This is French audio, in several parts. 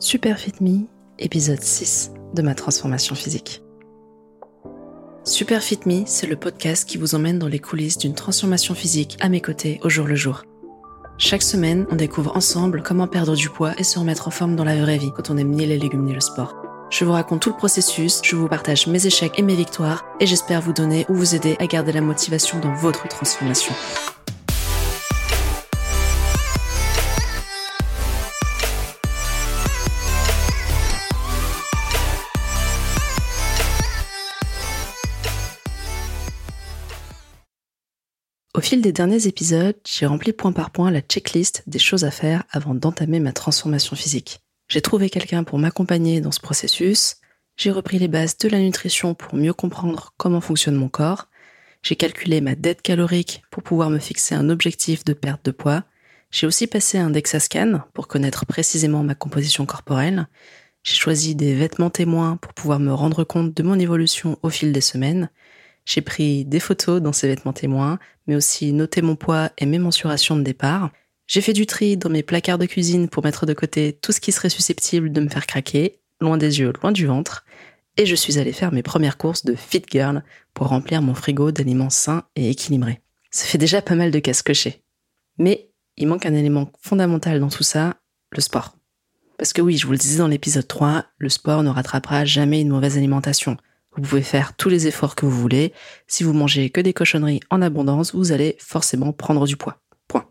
Super Fit Me, épisode 6 de ma transformation physique. Super Fit Me, c'est le podcast qui vous emmène dans les coulisses d'une transformation physique à mes côtés au jour le jour. Chaque semaine, on découvre ensemble comment perdre du poids et se remettre en forme dans la vraie vie quand on aime ni les légumes ni le sport. Je vous raconte tout le processus, je vous partage mes échecs et mes victoires et j'espère vous donner ou vous aider à garder la motivation dans votre transformation. Au fil des derniers épisodes, j'ai rempli point par point la checklist des choses à faire avant d'entamer ma transformation physique. J'ai trouvé quelqu'un pour m'accompagner dans ce processus, j'ai repris les bases de la nutrition pour mieux comprendre comment fonctionne mon corps, j'ai calculé ma dette calorique pour pouvoir me fixer un objectif de perte de poids, j'ai aussi passé un DEXA-scan pour connaître précisément ma composition corporelle, j'ai choisi des vêtements témoins pour pouvoir me rendre compte de mon évolution au fil des semaines, j'ai pris des photos dans ces vêtements témoins, mais aussi noté mon poids et mes mensurations de départ. J'ai fait du tri dans mes placards de cuisine pour mettre de côté tout ce qui serait susceptible de me faire craquer, loin des yeux, loin du ventre. Et je suis allée faire mes premières courses de Fit Girl pour remplir mon frigo d'aliments sains et équilibrés. Ça fait déjà pas mal de casse cochés. Mais il manque un élément fondamental dans tout ça, le sport. Parce que oui, je vous le disais dans l'épisode 3, le sport ne rattrapera jamais une mauvaise alimentation. Vous pouvez faire tous les efforts que vous voulez. Si vous mangez que des cochonneries en abondance, vous allez forcément prendre du poids. Point.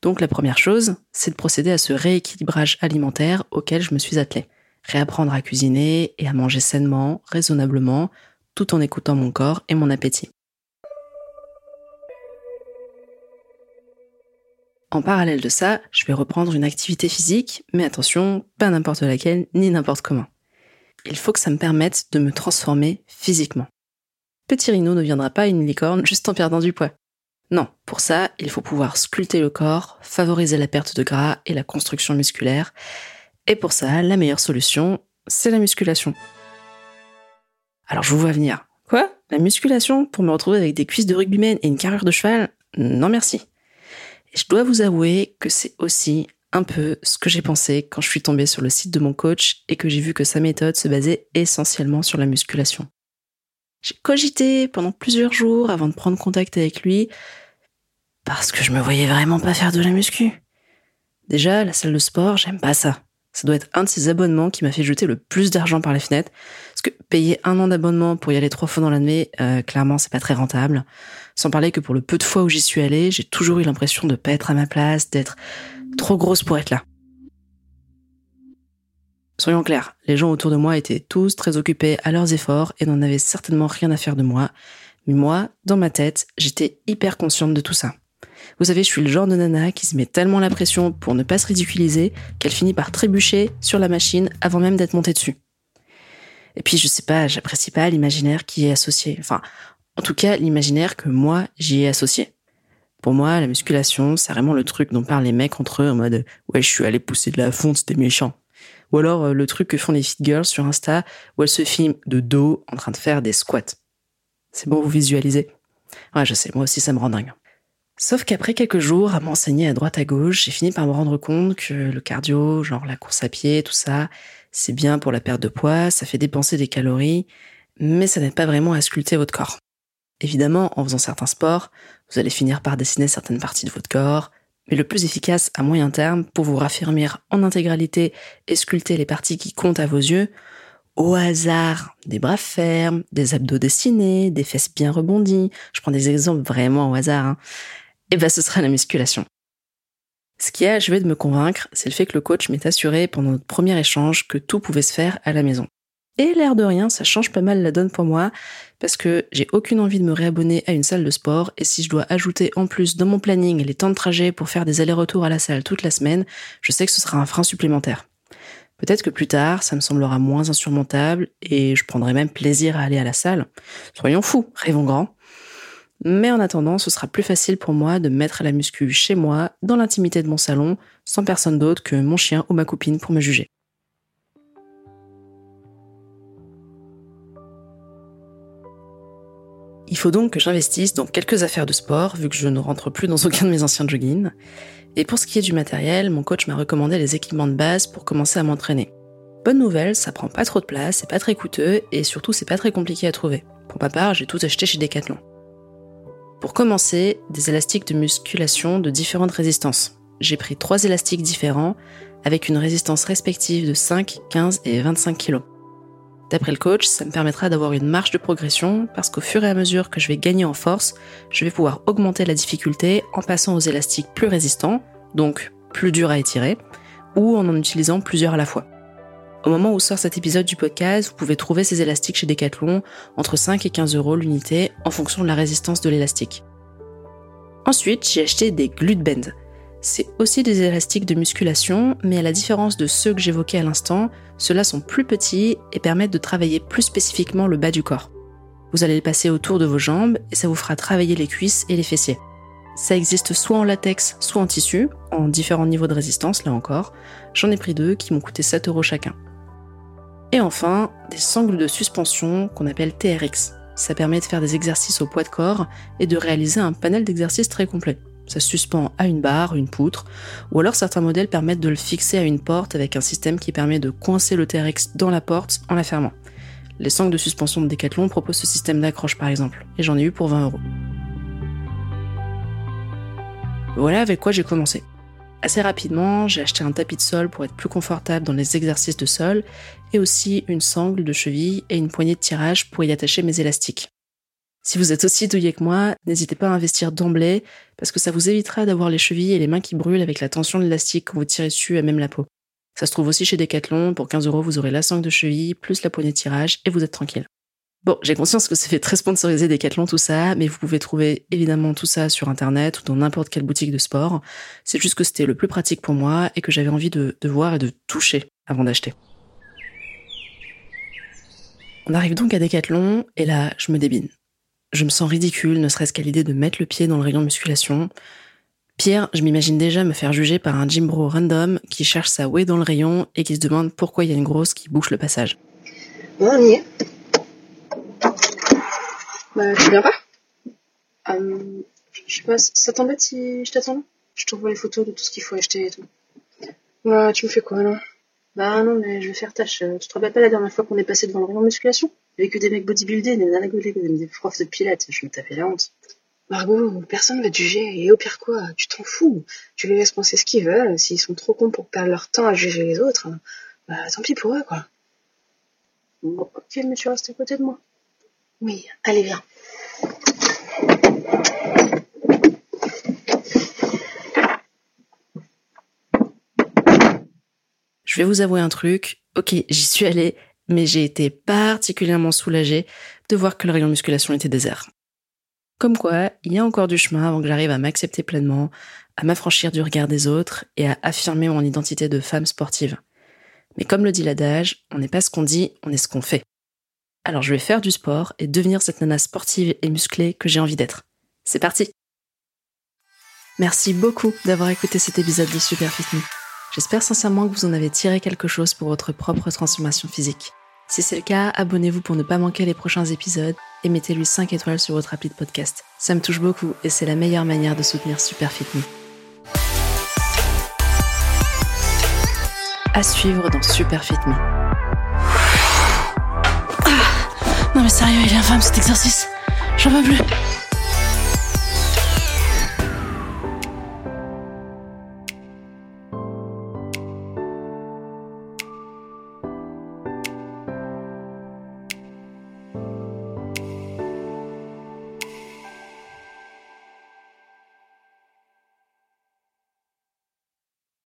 Donc la première chose, c'est de procéder à ce rééquilibrage alimentaire auquel je me suis attelé. Réapprendre à cuisiner et à manger sainement, raisonnablement, tout en écoutant mon corps et mon appétit. En parallèle de ça, je vais reprendre une activité physique, mais attention, pas n'importe laquelle, ni n'importe comment il faut que ça me permette de me transformer physiquement. Petit Rhino ne viendra pas une licorne juste en perdant du poids. Non, pour ça, il faut pouvoir sculpter le corps, favoriser la perte de gras et la construction musculaire. Et pour ça, la meilleure solution, c'est la musculation. Alors je vous vois venir. Quoi? La musculation? Pour me retrouver avec des cuisses de rugbyman et une carrure de cheval? Non merci. Je dois vous avouer que c'est aussi un peu ce que j'ai pensé quand je suis tombée sur le site de mon coach et que j'ai vu que sa méthode se basait essentiellement sur la musculation. J'ai cogité pendant plusieurs jours avant de prendre contact avec lui parce que je me voyais vraiment pas faire de la muscu. Déjà, la salle de sport, j'aime pas ça. Ça doit être un de ces abonnements qui m'a fait jeter le plus d'argent par les fenêtres. Parce que payer un an d'abonnement pour y aller trois fois dans l'année, euh, clairement, c'est pas très rentable. Sans parler que pour le peu de fois où j'y suis allée, j'ai toujours eu l'impression de pas être à ma place, d'être trop grosse pour être là. Soyons clairs, les gens autour de moi étaient tous très occupés à leurs efforts et n'en avaient certainement rien à faire de moi. Mais moi, dans ma tête, j'étais hyper consciente de tout ça. Vous savez, je suis le genre de nana qui se met tellement la pression pour ne pas se ridiculiser qu'elle finit par trébucher sur la machine avant même d'être montée dessus. Et puis, je sais pas, j'apprécie pas l'imaginaire qui est associé. Enfin, en tout cas, l'imaginaire que moi, j'y ai associé. Pour moi, la musculation, c'est vraiment le truc dont parlent les mecs entre eux en mode ouais, je suis allé pousser de la fonte, c'était méchant. Ou alors euh, le truc que font les fit girls sur Insta où elles se filment de dos en train de faire des squats. C'est bon, vous visualisez? Ouais, je sais, moi aussi ça me rend dingue. Sauf qu'après quelques jours à m'enseigner à droite à gauche, j'ai fini par me rendre compte que le cardio, genre la course à pied, tout ça, c'est bien pour la perte de poids, ça fait dépenser des calories, mais ça n'aide pas vraiment à sculpter votre corps. Évidemment, en faisant certains sports, vous allez finir par dessiner certaines parties de votre corps, mais le plus efficace à moyen terme pour vous raffermir en intégralité et sculpter les parties qui comptent à vos yeux, au hasard, des bras fermes, des abdos dessinés, des fesses bien rebondies, je prends des exemples vraiment au hasard, hein, et ben ce sera la musculation. Ce qui a achevé de me convaincre, c'est le fait que le coach m'ait assuré pendant notre premier échange que tout pouvait se faire à la maison. Et l'air de rien, ça change pas mal la donne pour moi, parce que j'ai aucune envie de me réabonner à une salle de sport, et si je dois ajouter en plus dans mon planning les temps de trajet pour faire des allers-retours à la salle toute la semaine, je sais que ce sera un frein supplémentaire. Peut-être que plus tard, ça me semblera moins insurmontable, et je prendrai même plaisir à aller à la salle. Soyons fous, rêvons grand. Mais en attendant, ce sera plus facile pour moi de mettre la muscu chez moi, dans l'intimité de mon salon, sans personne d'autre que mon chien ou ma copine pour me juger. Il faut donc que j'investisse dans quelques affaires de sport, vu que je ne rentre plus dans aucun de mes anciens joggings. Et pour ce qui est du matériel, mon coach m'a recommandé les équipements de base pour commencer à m'entraîner. Bonne nouvelle, ça prend pas trop de place, c'est pas très coûteux et surtout c'est pas très compliqué à trouver. Pour ma part, j'ai tout acheté chez Decathlon. Pour commencer, des élastiques de musculation de différentes résistances. J'ai pris trois élastiques différents avec une résistance respective de 5, 15 et 25 kg. D'après le coach, ça me permettra d'avoir une marge de progression parce qu'au fur et à mesure que je vais gagner en force, je vais pouvoir augmenter la difficulté en passant aux élastiques plus résistants, donc plus durs à étirer, ou en en utilisant plusieurs à la fois. Au moment où sort cet épisode du podcast, vous pouvez trouver ces élastiques chez Decathlon entre 5 et 15 euros l'unité en fonction de la résistance de l'élastique. Ensuite, j'ai acheté des glute bend. C'est aussi des élastiques de musculation, mais à la différence de ceux que j'évoquais à l'instant, ceux-là sont plus petits et permettent de travailler plus spécifiquement le bas du corps. Vous allez les passer autour de vos jambes et ça vous fera travailler les cuisses et les fessiers. Ça existe soit en latex, soit en tissu, en différents niveaux de résistance, là encore. J'en ai pris deux qui m'ont coûté 7 euros chacun. Et enfin, des sangles de suspension qu'on appelle TRX. Ça permet de faire des exercices au poids de corps et de réaliser un panel d'exercices très complet. Ça suspend à une barre, une poutre, ou alors certains modèles permettent de le fixer à une porte avec un système qui permet de coincer le TRX dans la porte en la fermant. Les sangles de suspension de Decathlon proposent ce système d'accroche par exemple, et j'en ai eu pour 20 euros. Voilà avec quoi j'ai commencé. Assez rapidement, j'ai acheté un tapis de sol pour être plus confortable dans les exercices de sol et aussi une sangle de cheville et une poignée de tirage pour y attacher mes élastiques. Si vous êtes aussi douillé que moi, n'hésitez pas à investir d'emblée parce que ça vous évitera d'avoir les chevilles et les mains qui brûlent avec la tension de l'élastique quand vous tirez dessus à même la peau. Ça se trouve aussi chez Decathlon, pour 15 euros vous aurez la sangle de cheville plus la poignée de tirage et vous êtes tranquille. Bon, j'ai conscience que ça fait très sponsorisé Decathlon tout ça, mais vous pouvez trouver évidemment tout ça sur internet ou dans n'importe quelle boutique de sport. C'est juste que c'était le plus pratique pour moi et que j'avais envie de, de voir et de toucher avant d'acheter. On arrive donc à Decathlon et là, je me débine. Je me sens ridicule, ne serait-ce qu'à l'idée de mettre le pied dans le rayon musculation. Pire, je m'imagine déjà me faire juger par un gym bro random qui cherche sa way dans le rayon et qui se demande pourquoi il y a une grosse qui bouche le passage. on y est. Bah, tu viens pas euh, Je sais pas, ça t'embête si je t'attends? Je t'envoie les photos de tout ce qu'il faut acheter et tout. Bah, tu me fais quoi, là Bah non, mais je vais faire tâche. Tu te rappelles pas la dernière fois qu'on est passé devant le rayon musculation? Que des mecs bodybuildés, des des profs de pilates. Je me tapais la honte. Margot, personne va te juger, et au pire quoi, tu t'en fous. Tu les laisses penser ce qu'ils veulent, s'ils sont trop cons pour perdre leur temps à juger les autres, bah tant pis pour eux, quoi. Bon, ok, mais tu restes à côté de moi. Oui, allez, viens. Je vais vous avouer un truc. Ok, j'y suis allée, mais j'ai été particulièrement soulagée de voir que le rayon musculation était désert. Comme quoi, il y a encore du chemin avant que j'arrive à m'accepter pleinement, à m'affranchir du regard des autres et à affirmer mon identité de femme sportive. Mais comme le dit l'adage, on n'est pas ce qu'on dit, on est ce qu'on fait. Alors je vais faire du sport et devenir cette nana sportive et musclée que j'ai envie d'être. C'est parti Merci beaucoup d'avoir écouté cet épisode de Super Fit Me. J'espère sincèrement que vous en avez tiré quelque chose pour votre propre transformation physique. Si c'est le cas, abonnez-vous pour ne pas manquer les prochains épisodes et mettez-lui 5 étoiles sur votre appli podcast. Ça me touche beaucoup et c'est la meilleure manière de soutenir Super Fit Me. À suivre dans Super Fit Me. Sérieux, il est infâme cet exercice. J'en veux plus.